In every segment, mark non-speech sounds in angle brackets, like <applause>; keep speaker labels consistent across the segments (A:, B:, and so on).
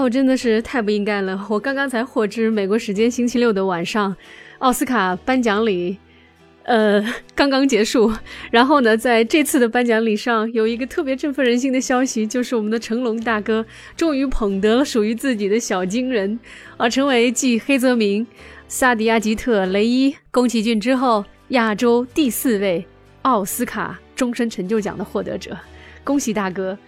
A: 我真的是太不应该了！我刚刚才获知，美国时间星期六的晚上，奥斯卡颁奖礼，呃，刚刚结束。然后呢，在这次的颁奖礼上，有一个特别振奋人心的消息，就是我们的成龙大哥终于捧得了属于自己的小金人，而成为继黑泽明、萨迪亚吉特、雷伊、宫崎骏之后，亚洲第四位奥斯卡终身成就奖的获得者。恭喜大哥！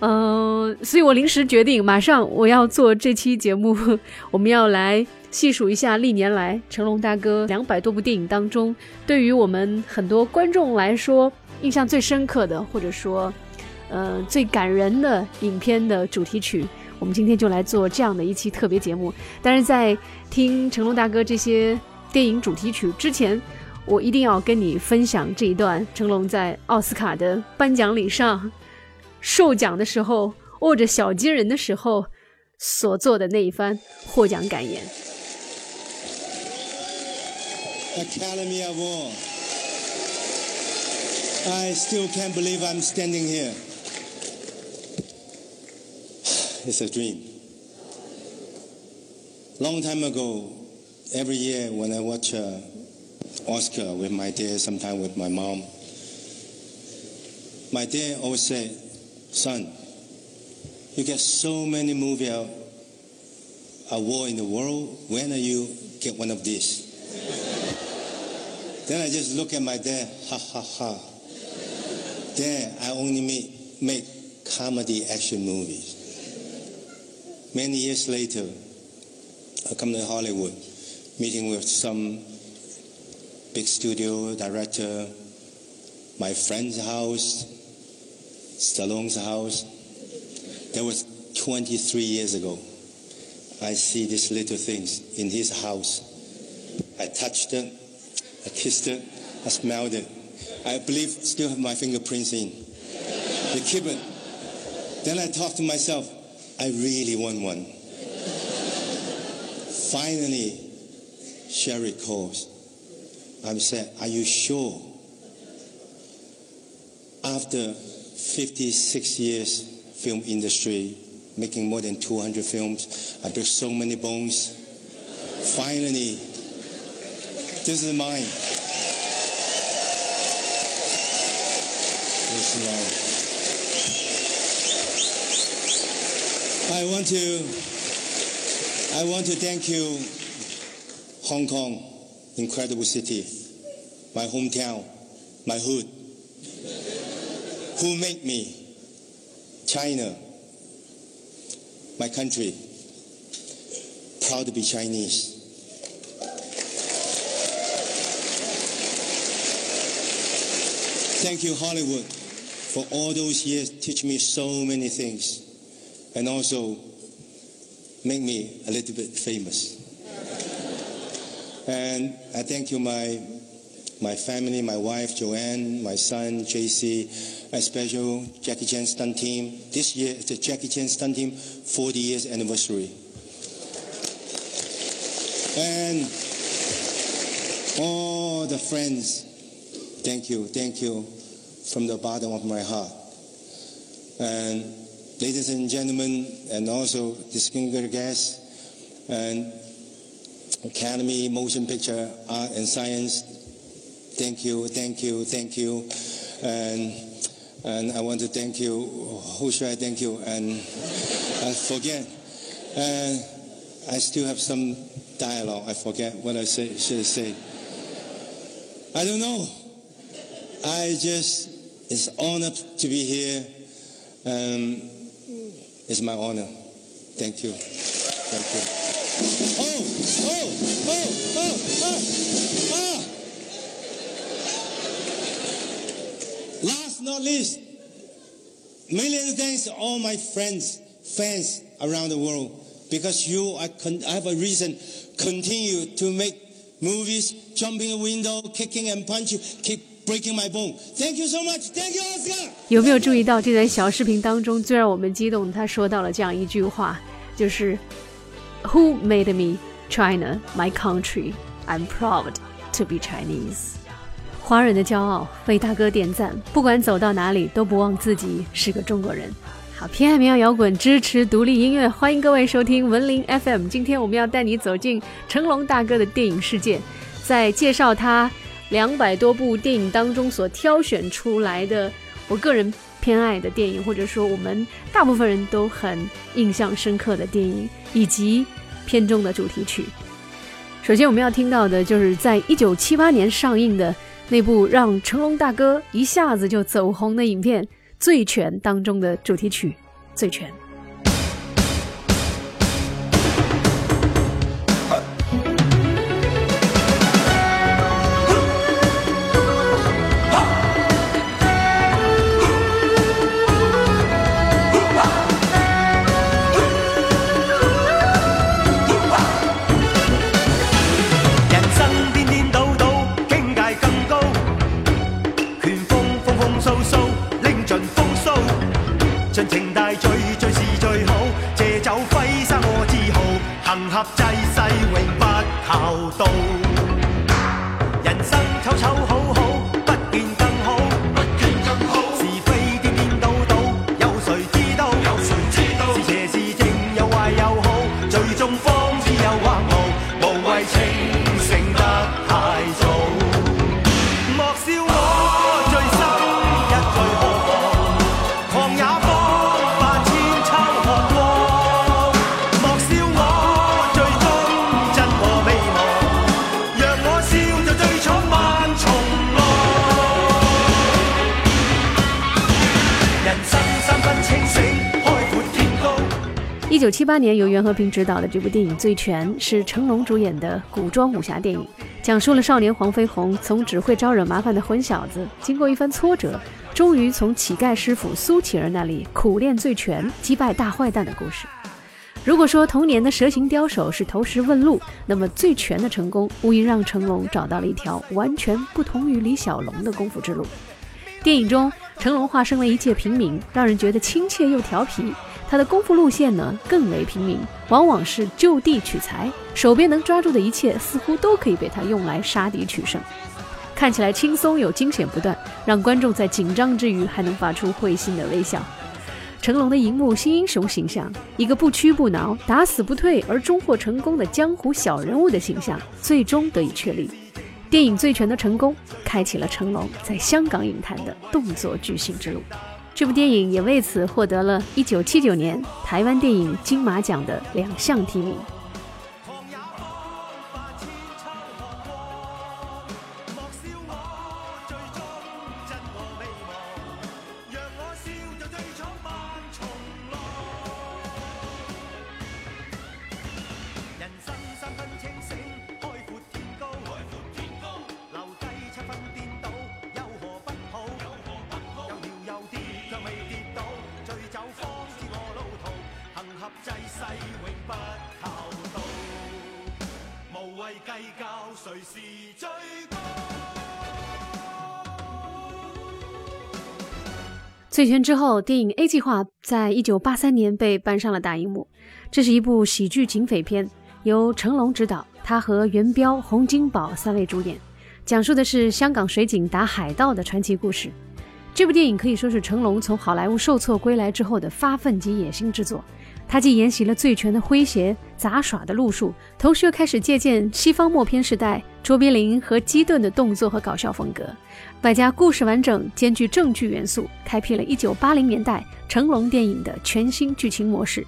A: 嗯，所以我临时决定，马上我要做这期节目，<laughs> 我们要来细数一下历年来成龙大哥两百多部电影当中，对于我们很多观众来说印象最深刻的，或者说，呃，最感人的影片的主题曲。我们今天就来做这样的一期特别节目。但是在听成龙大哥这些电影主题曲之前，我一定要跟你分享这一段成龙在奥斯卡的颁奖礼上。受奖的时候，握着小金人的时候，所做的那一番获奖感言。
B: Academy Award. I still can't believe I'm standing here. <sighs> It's a dream. Long time ago, every year when I watch uh, Oscar with my dad, sometimes with my mom, my dad always said, son, you get so many movie war in the world. When are you get one of these? <laughs> then I just look at my dad, ha ha ha. Dad, I only make, make comedy action movies. Many years later, I come to Hollywood, meeting with some big studio director, my friend's house, Stallone's house. That was 23 years ago. I see these little things in his house. I touched it, I kissed it, I smelled it. I believe still have my fingerprints in. They keep it. Then I thought to myself, I really want one. Finally, Sherry calls. I said, Are you sure? After 56 years film industry, making more than 200 films. I broke so many bones. Finally, this is mine. This is mine. I want to, I want to thank you, Hong Kong, incredible city, my hometown, my hood who made me, China, my country, proud to be Chinese. Thank you, Hollywood, for all those years teach me so many things and also make me a little bit famous. And I thank you, my, my family, my wife, Joanne, my son, JC, a special Jackie Chan stunt team. This year is the Jackie Chan stunt team 40 years anniversary. And all the friends, thank you, thank you from the bottom of my heart. And ladies and gentlemen, and also distinguished guests, and Academy Motion Picture Art and Science, thank you, thank you, thank you. And and I want to thank you. Who should I thank you? And I forget. And I still have some dialogue. I forget what I say, should say. I don't know. I just, it's honored to be here. Um, it's my honor. Thank you. Thank you. not least, million thanks to all my friends, fans around the world, because you I, con- I have a reason continue to make movies, jumping a window, kicking and punching, keep breaking my bone. Thank you so much. Thank you, Oscar.
A: 有没有注意到这段小视频当中最让我们激动？他说到了这样一句话，就是 "Who made me China, my country? I'm proud to be Chinese." 华人的骄傲，为大哥点赞。不管走到哪里，都不忘自己是个中国人。好，偏爱民谣摇滚，支持独立音乐，欢迎各位收听文林 FM。今天我们要带你走进成龙大哥的电影世界，在介绍他两百多部电影当中所挑选出来的我个人偏爱的电影，或者说我们大部分人都很印象深刻的电影，以及片中的主题曲。首先我们要听到的就是在一九七八年上映的那部让成龙大哥一下子就走红的影片。《醉拳》当中的主题曲《醉拳》。及济世永不求道。一九七八年由袁和平执导的这部电影《醉拳》是成龙主演的古装武侠电影，讲述了少年黄飞鸿从只会招惹麻烦的混小子，经过一番挫折，终于从乞丐师傅苏乞儿那里苦练醉拳，击败大坏蛋的故事。如果说童年的蛇形刁手是投石问路，那么醉拳的成功无疑让成龙找到了一条完全不同于李小龙的功夫之路。电影中，成龙化身为一介平民，让人觉得亲切又调皮。他的功夫路线呢更为平民，往往是就地取材，手边能抓住的一切似乎都可以被他用来杀敌取胜，看起来轻松又惊险不断，让观众在紧张之余还能发出会心的微笑。成龙的荧幕新英雄形象，一个不屈不挠、打死不退而终获成功的江湖小人物的形象，最终得以确立。电影《醉拳》的成功，开启了成龙在香港影坛的动作巨星之路。这部电影也为此获得了1979年台湾电影金马奖的两项提名。醉拳之后，电影《A 计划》在一九八三年被搬上了大荧幕。这是一部喜剧警匪片，由成龙执导，他和元彪、洪金宝三位主演，讲述的是香港水警打海盗的传奇故事。这部电影可以说是成龙从好莱坞受挫归来之后的发奋及野心之作。他既沿袭了醉拳的诙谐杂耍的路数，同时又开始借鉴西方默片时代卓别林和基顿的动作和搞笑风格，外加故事完整兼具正剧元素，开辟了一九八零年代成龙电影的全新剧情模式。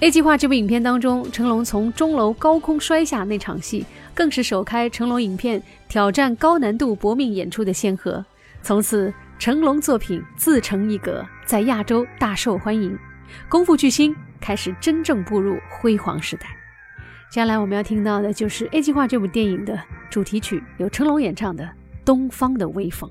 A: A 计划这部影片当中，成龙从钟楼高空摔下那场戏，更是首开成龙影片挑战高难度搏命演出的先河。从此，成龙作品自成一格，在亚洲大受欢迎，功夫巨星。开始真正步入辉煌时代。接下来我们要听到的就是《A 计划》这部电影的主题曲，由成龙演唱的《东方的微风》。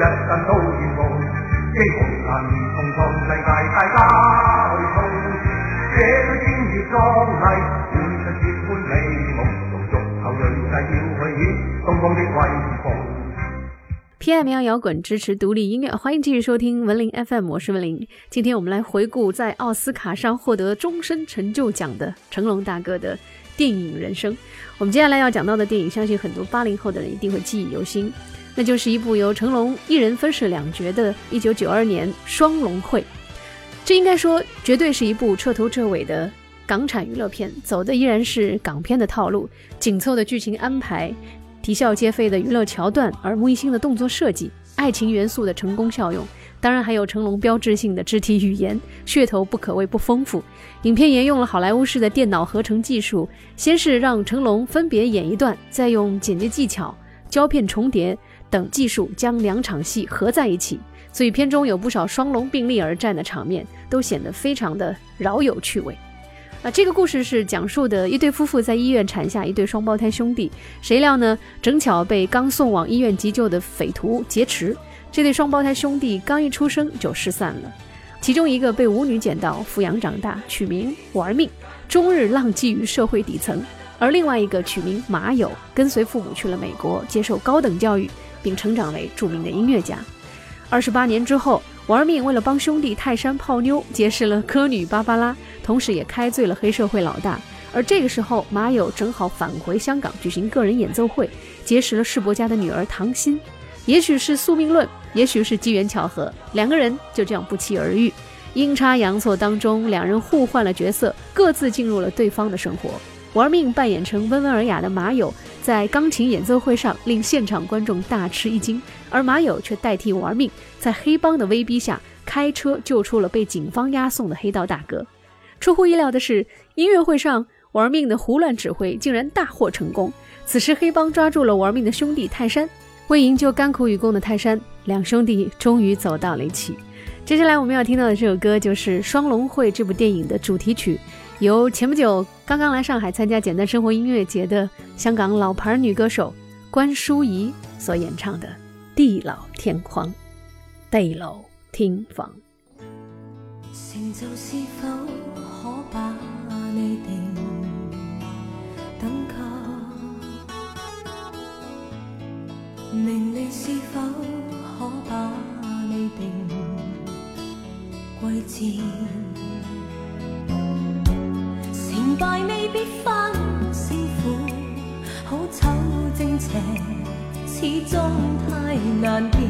C: 希望能同创世界，大家去冲这对天热壮丽，会出结欢美梦，陆续后裔势要去显东方的威风。
A: PM 摇滚支持独立音乐，欢迎继续收听文林 FM，我是文林。今天我们来回顾在奥斯卡上获得终身成就奖的成龙大哥的电影人生。我们接下来要讲到的电影，相信很多八零后的人一定会记忆犹新，那就是一部由成龙一人分饰两角的1992年《双龙会》。这应该说绝对是一部彻头彻尾的港产娱乐片，走的依然是港片的套路，紧凑的剧情安排。啼笑皆非的娱乐桥段，耳目一新的动作设计，爱情元素的成功效用，当然还有成龙标志性的肢体语言，噱头不可谓不丰富。影片沿用了好莱坞式的电脑合成技术，先是让成龙分别演一段，再用剪接技巧、胶片重叠等技术将两场戏合在一起，所以片中有不少双龙并立而战的场面，都显得非常的饶有趣味。啊，这个故事是讲述的一对夫妇在医院产下一对双胞胎兄弟，谁料呢？正巧被刚送往医院急救的匪徒劫持，这对双胞胎兄弟刚一出生就失散了。其中一个被舞女捡到，抚养长大，取名玩命，终日浪迹于社会底层；而另外一个取名马友，跟随父母去了美国接受高等教育，并成长为著名的音乐家。二十八年之后。玩命为了帮兄弟泰山泡妞，结识了歌女芭芭拉，同时也开罪了黑社会老大。而这个时候，马友正好返回香港举行个人演奏会，结识了世伯家的女儿唐心。也许是宿命论，也许是机缘巧合，两个人就这样不期而遇。阴差阳错当中，两人互换了角色，各自进入了对方的生活。玩命扮演成温文尔雅的马友，在钢琴演奏会上令现场观众大吃一惊，而马友却代替玩命，在黑帮的威逼下开车救出了被警方押送的黑道大哥。出乎意料的是，音乐会上玩命的胡乱指挥竟然大获成功。此时，黑帮抓住了玩命的兄弟泰山，为营救甘苦与共的泰山，两兄弟终于走到了一起。接下来我们要听到的这首歌就是《双龙会》这部电影的主题曲。由前不久刚刚来上海参加简单生活音乐节的香港老牌女歌手关淑怡所演唱的《地老天荒》，地老天荒。
D: 成就是否可把你定等级？名利是否可把你定贵贱？败未必分胜负，好丑正邪始终太难辨。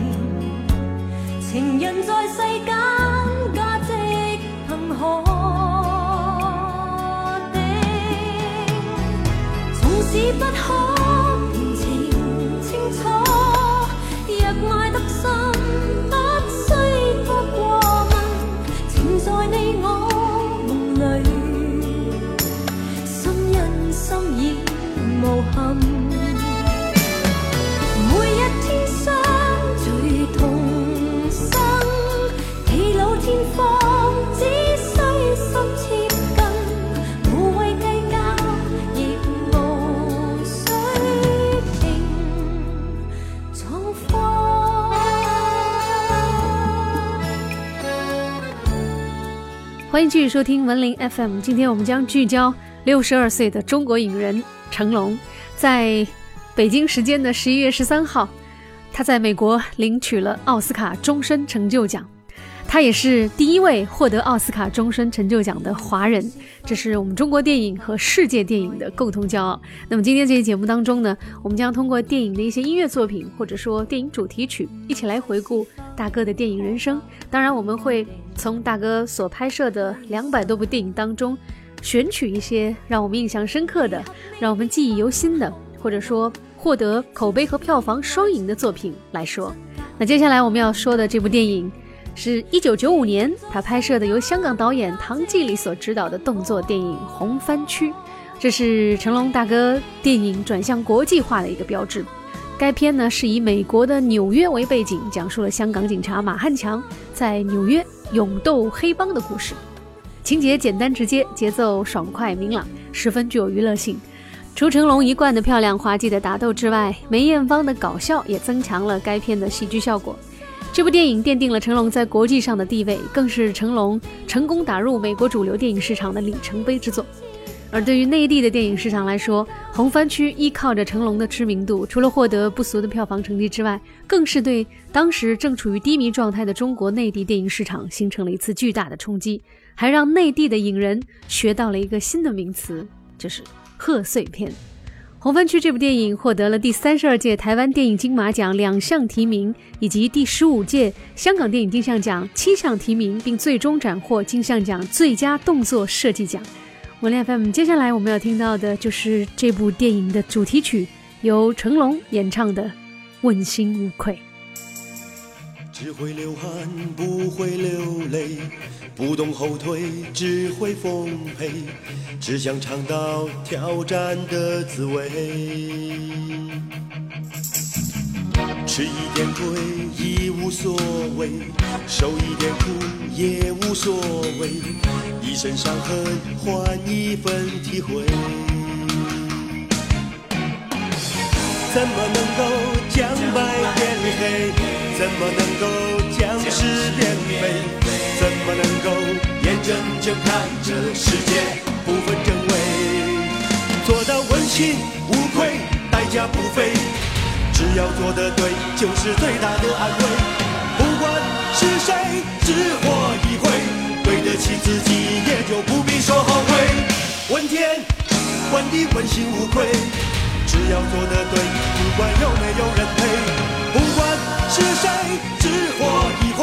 D: 情人在世间价值凭何定？纵使不可
A: 欢迎继续收听文林 FM。今天我们将聚焦六十二岁的中国影人成龙。在北京时间的十一月十三号，他在美国领取了奥斯卡终身成就奖。他也是第一位获得奥斯卡终身成就奖的华人，这是我们中国电影和世界电影的共同骄傲。那么今天这期节目当中呢，我们将通过电影的一些音乐作品，或者说电影主题曲，一起来回顾大哥的电影人生。当然，我们会从大哥所拍摄的两百多部电影当中，选取一些让我们印象深刻的、让我们记忆犹新的，或者说获得口碑和票房双赢的作品来说。那接下来我们要说的这部电影。是一九九五年，他拍摄的由香港导演唐季礼所执导的动作电影《红番区》，这是成龙大哥电影转向国际化的一个标志。该片呢是以美国的纽约为背景，讲述了香港警察马汉强在纽约勇斗黑帮的故事。情节简单直接，节奏爽快明朗，十分具有娱乐性。除成龙一贯的漂亮滑稽的打斗之外，梅艳芳的搞笑也增强了该片的喜剧效果。这部电影奠定了成龙在国际上的地位，更是成龙成功打入美国主流电影市场的里程碑之作。而对于内地的电影市场来说，红番区依靠着成龙的知名度，除了获得不俗的票房成绩之外，更是对当时正处于低迷状态的中国内地电影市场形成了一次巨大的冲击，还让内地的影人学到了一个新的名词，就是贺岁片。红番区这部电影获得了第三十二届台湾电影金马奖两项提名，以及第十五届香港电影金像奖七项提名，并最终斩获金像奖最佳动作设计奖。文联 FM，接下来我们要听到的就是这部电影的主题曲，由成龙演唱的《问心无愧》。
E: 只会流汗不会流泪，不懂后退只会奉陪，只想尝到挑战的滋味。吃一点亏已无所谓，受一点苦也无所谓，一身伤痕换一份体会。怎么能够将白变黑？怎么能够将是变美？怎么能够眼睁睁看着世界不分真伪？做到问心无愧，代价不菲。只要做得对，就是最大的安慰。不管是谁，只活一回，对得起自己，也就不必说后悔。问天，问地，问心无愧。只要做的对，不管有没有人陪，不管是谁，只活一回，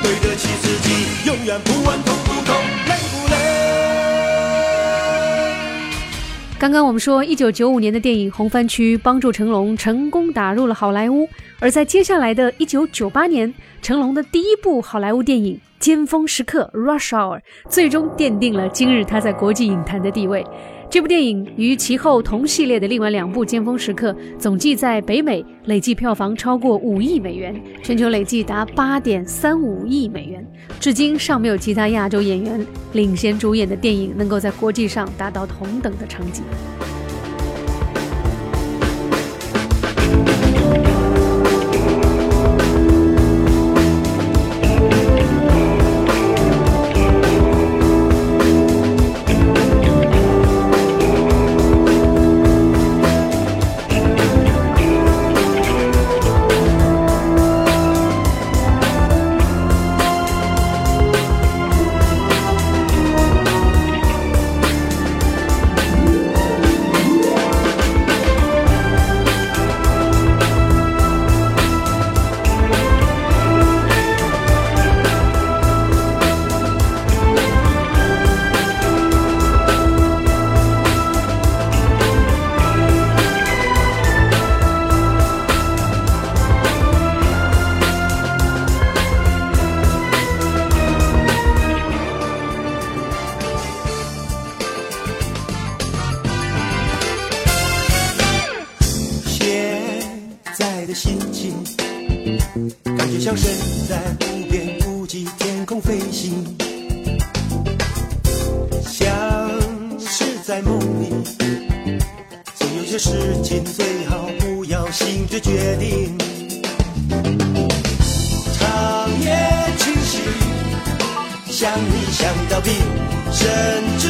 E: 对得起自己，永远不问痛不痛，累不累。
A: 刚刚我们说，一九九五年的电影《红番区》帮助成龙成功打入了好莱坞，而在接下来的一九九八年，成龙的第一部好莱坞电影《尖峰时刻》（Rush Hour） 最终奠定了今日他在国际影坛的地位。这部电影与其后同系列的另外两部《尖峰时刻》总计在北美累计票房超过五亿美元，全球累计达八点三五亿美元。至今尚没有其他亚洲演员领衔主演的电影能够在国际上达到同等的成绩。
E: 心情，感觉像身在无边无际天空飞行，像是在梦里。总有些事情最好不要心知决定。长夜清晰，想你想到病，甚至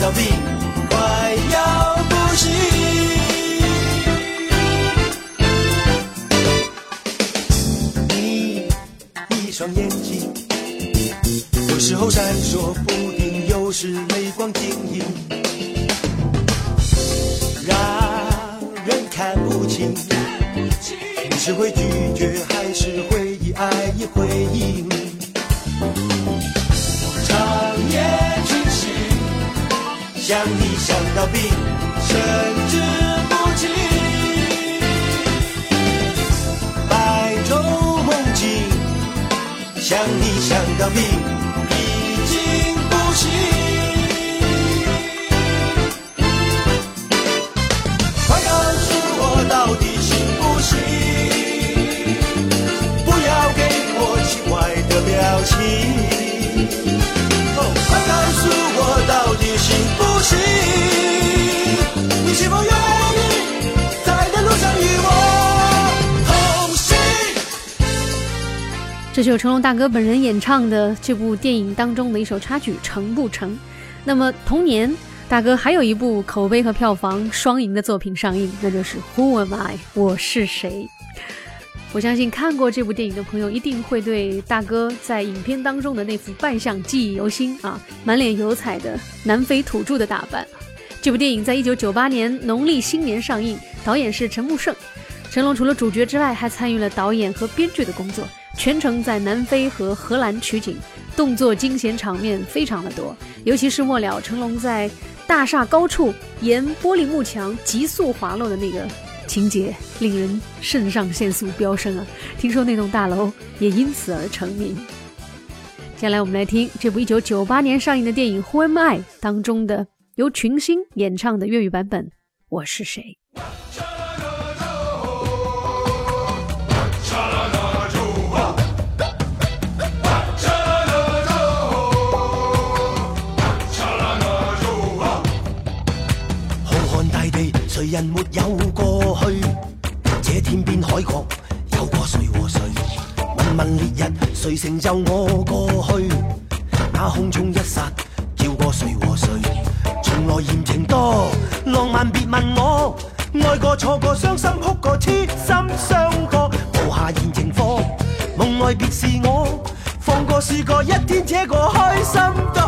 E: 到病，快要不行。你一双眼睛，有时候闪烁不定，有时泪光晶莹，让人看不清。你是会拒想你想到病，神志不清。白昼梦境，想你想到病，已经不行。快告诉我到底行不行？不要给我奇怪的表情。哦，快告诉恭。你是否愿意在这路上与我同行？
A: 这就是成龙大哥本人演唱的这部电影当中的一首插曲《成不成》。那么同年，大哥还有一部口碑和票房双赢的作品上映，那就是《Who Am I？我是谁》。我相信看过这部电影的朋友一定会对大哥在影片当中的那副扮相记忆犹新啊，满脸油彩的南非土著的打扮。这部电影在一九九八年农历新年上映，导演是陈木胜。成龙除了主角之外，还参与了导演和编剧的工作，全程在南非和荷兰取景，动作惊险场面非常的多。尤其是末了，成龙在大厦高处沿玻璃幕墙急速滑落的那个。情节令人肾上腺素飙升啊！听说那栋大楼也因此而成名。接下来我们来听这部1998年上映的电影《Who Am I》当中的由群星演唱的粤语版本《我是谁》。
E: 大地谁人没有过去？这天边海角有过谁和谁？问问烈日，谁成就我过去？那空中一刹，叫过谁和谁？从来言情多，浪漫别问我。爱过错过，伤心哭过，痴心伤过，无下言情课。梦外别是我，放过试过，一天这个开心多。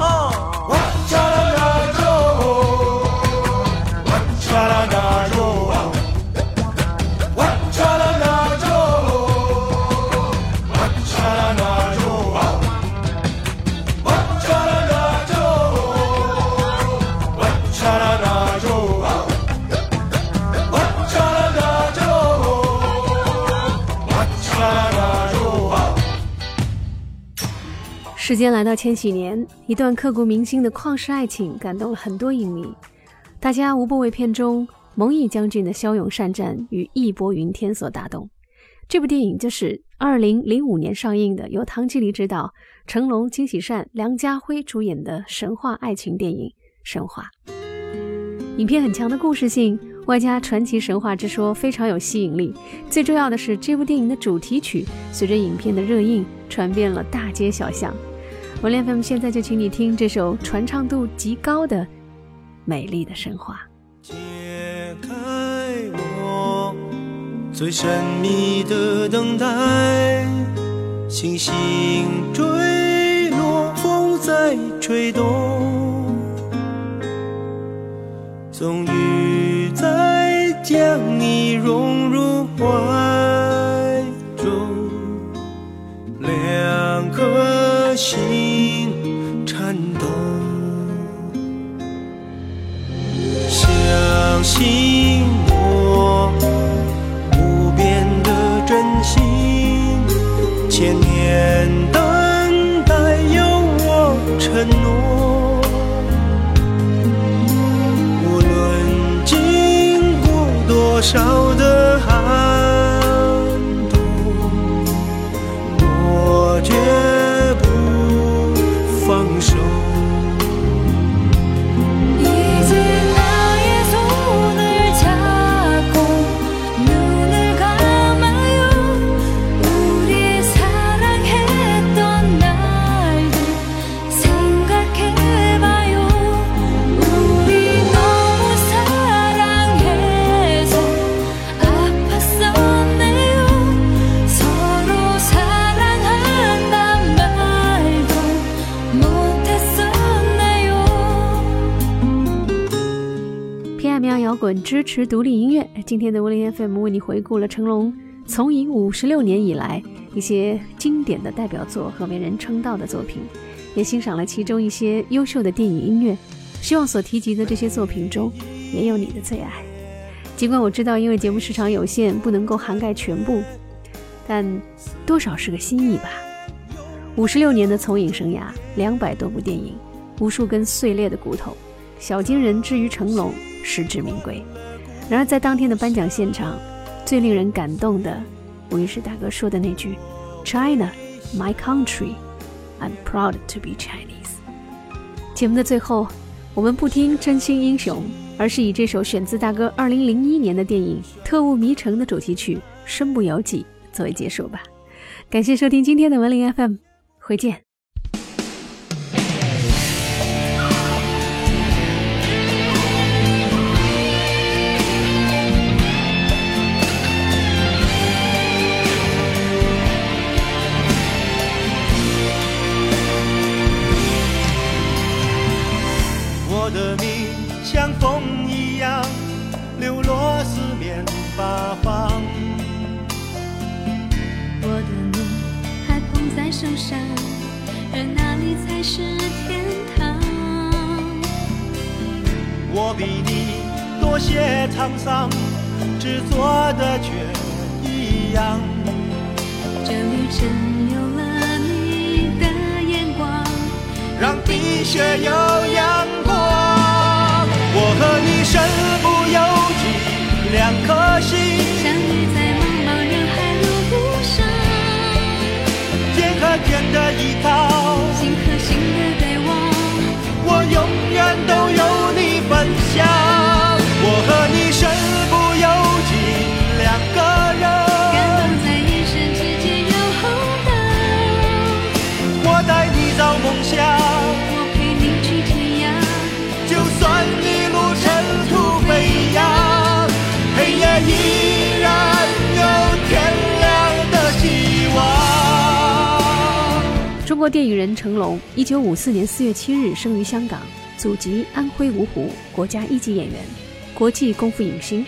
A: 时间来到千禧年，一段刻骨铭心的旷世爱情感动了很多影迷，大家无不为片中蒙毅将军的骁勇善战与义薄云天所打动。这部电影就是2005年上映的，由唐季礼执导、成龙、金喜善、梁家辉主演的神话爱情电影《神话》。影片很强的故事性，外加传奇神话之说，非常有吸引力。最重要的是，这部电影的主题曲随着影片的热映，传遍了大街小巷。文联 FM 现在就请你听这首传唱度极高的《美丽的神话》。
E: 解开我最神秘的等待，星星坠落，风在吹动，终于再将你融入怀中，两颗心。颤抖信我不变的真心，千年等待有我承诺。无论经过多少
A: 支持独立音乐。今天的威廉 FM 为你回顾了成龙从影五十六年以来一些经典的代表作和为人称道的作品，也欣赏了其中一些优秀的电影音乐。希望所提及的这些作品中也有你的最爱。尽管我知道因为节目时长有限不能够涵盖全部，但多少是个心意吧。五十六年的从影生涯，两百多部电影，无数根碎裂的骨头，小金人之于成龙。实至名归。然而，在当天的颁奖现场，最令人感动的，无疑是大哥说的那句：“China, my country, I'm proud to be Chinese。”节目的最后，我们不听《真心英雄》，而是以这首选自大哥2001年的电影《特务迷城》的主题曲《身不由己》作为结束吧。感谢收听今天的文林 FM，回见。
E: 冰雪有阳光。我和你身不由己，两颗心
D: 相遇在茫茫人海路上，
E: 天和天的依靠，
D: 心和心的对望。
E: 我永远都有你分享。依然有天亮的希望。
A: 中国电影人成龙，一九五四年四月七日生于香港，祖籍安徽芜湖，国家一级演员，国际功夫影星。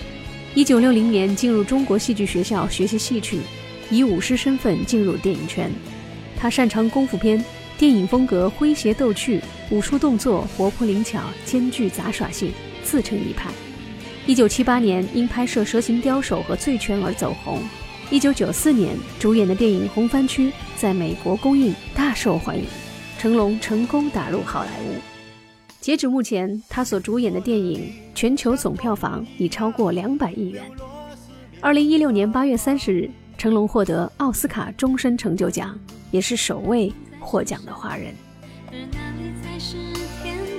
A: 一九六零年进入中国戏剧学校学习戏曲，以武师身份进入电影圈。他擅长功夫片，电影风格诙谐逗趣，武术动作活泼灵巧，兼具杂耍性，自成一派。一九七八年因拍摄《蛇形刁手》和《醉拳》而走红。一九九四年主演的电影《红番区》在美国公映，大受欢迎，成龙成功打入好莱坞。截止目前，他所主演的电影全球总票房已超过两百亿元。二零一六年八月三十日，成龙获得奥斯卡终身成就奖，也是首位获奖的华人。
D: 而那里才是天堂？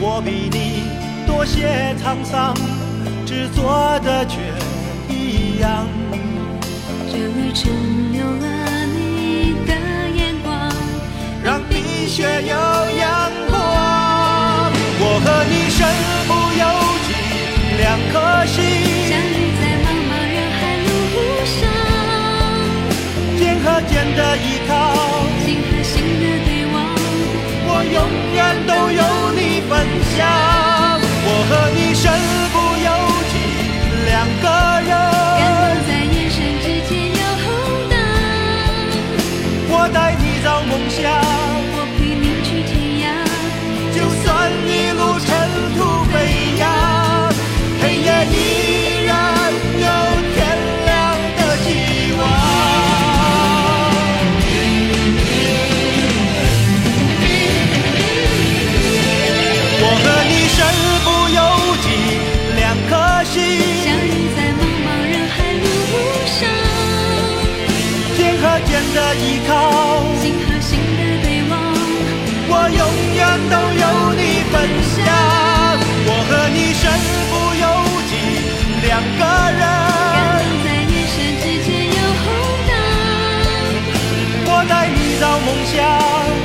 E: 我比你多些沧桑，执着的却一样。
D: 这旅程有了你的眼光，
E: 让冰雪有阳光。我和你身不由己，两颗心
D: 相遇在茫茫人海路上，
E: 肩和肩的依靠，
D: 心和心的对望。
E: 我永远都有你分享。我和你身不由己，两个
D: 感
E: 人，
D: 动在眼神之间有红灯，
E: 我带你找梦想。
D: 我陪你去天涯。
E: 就算一梦想。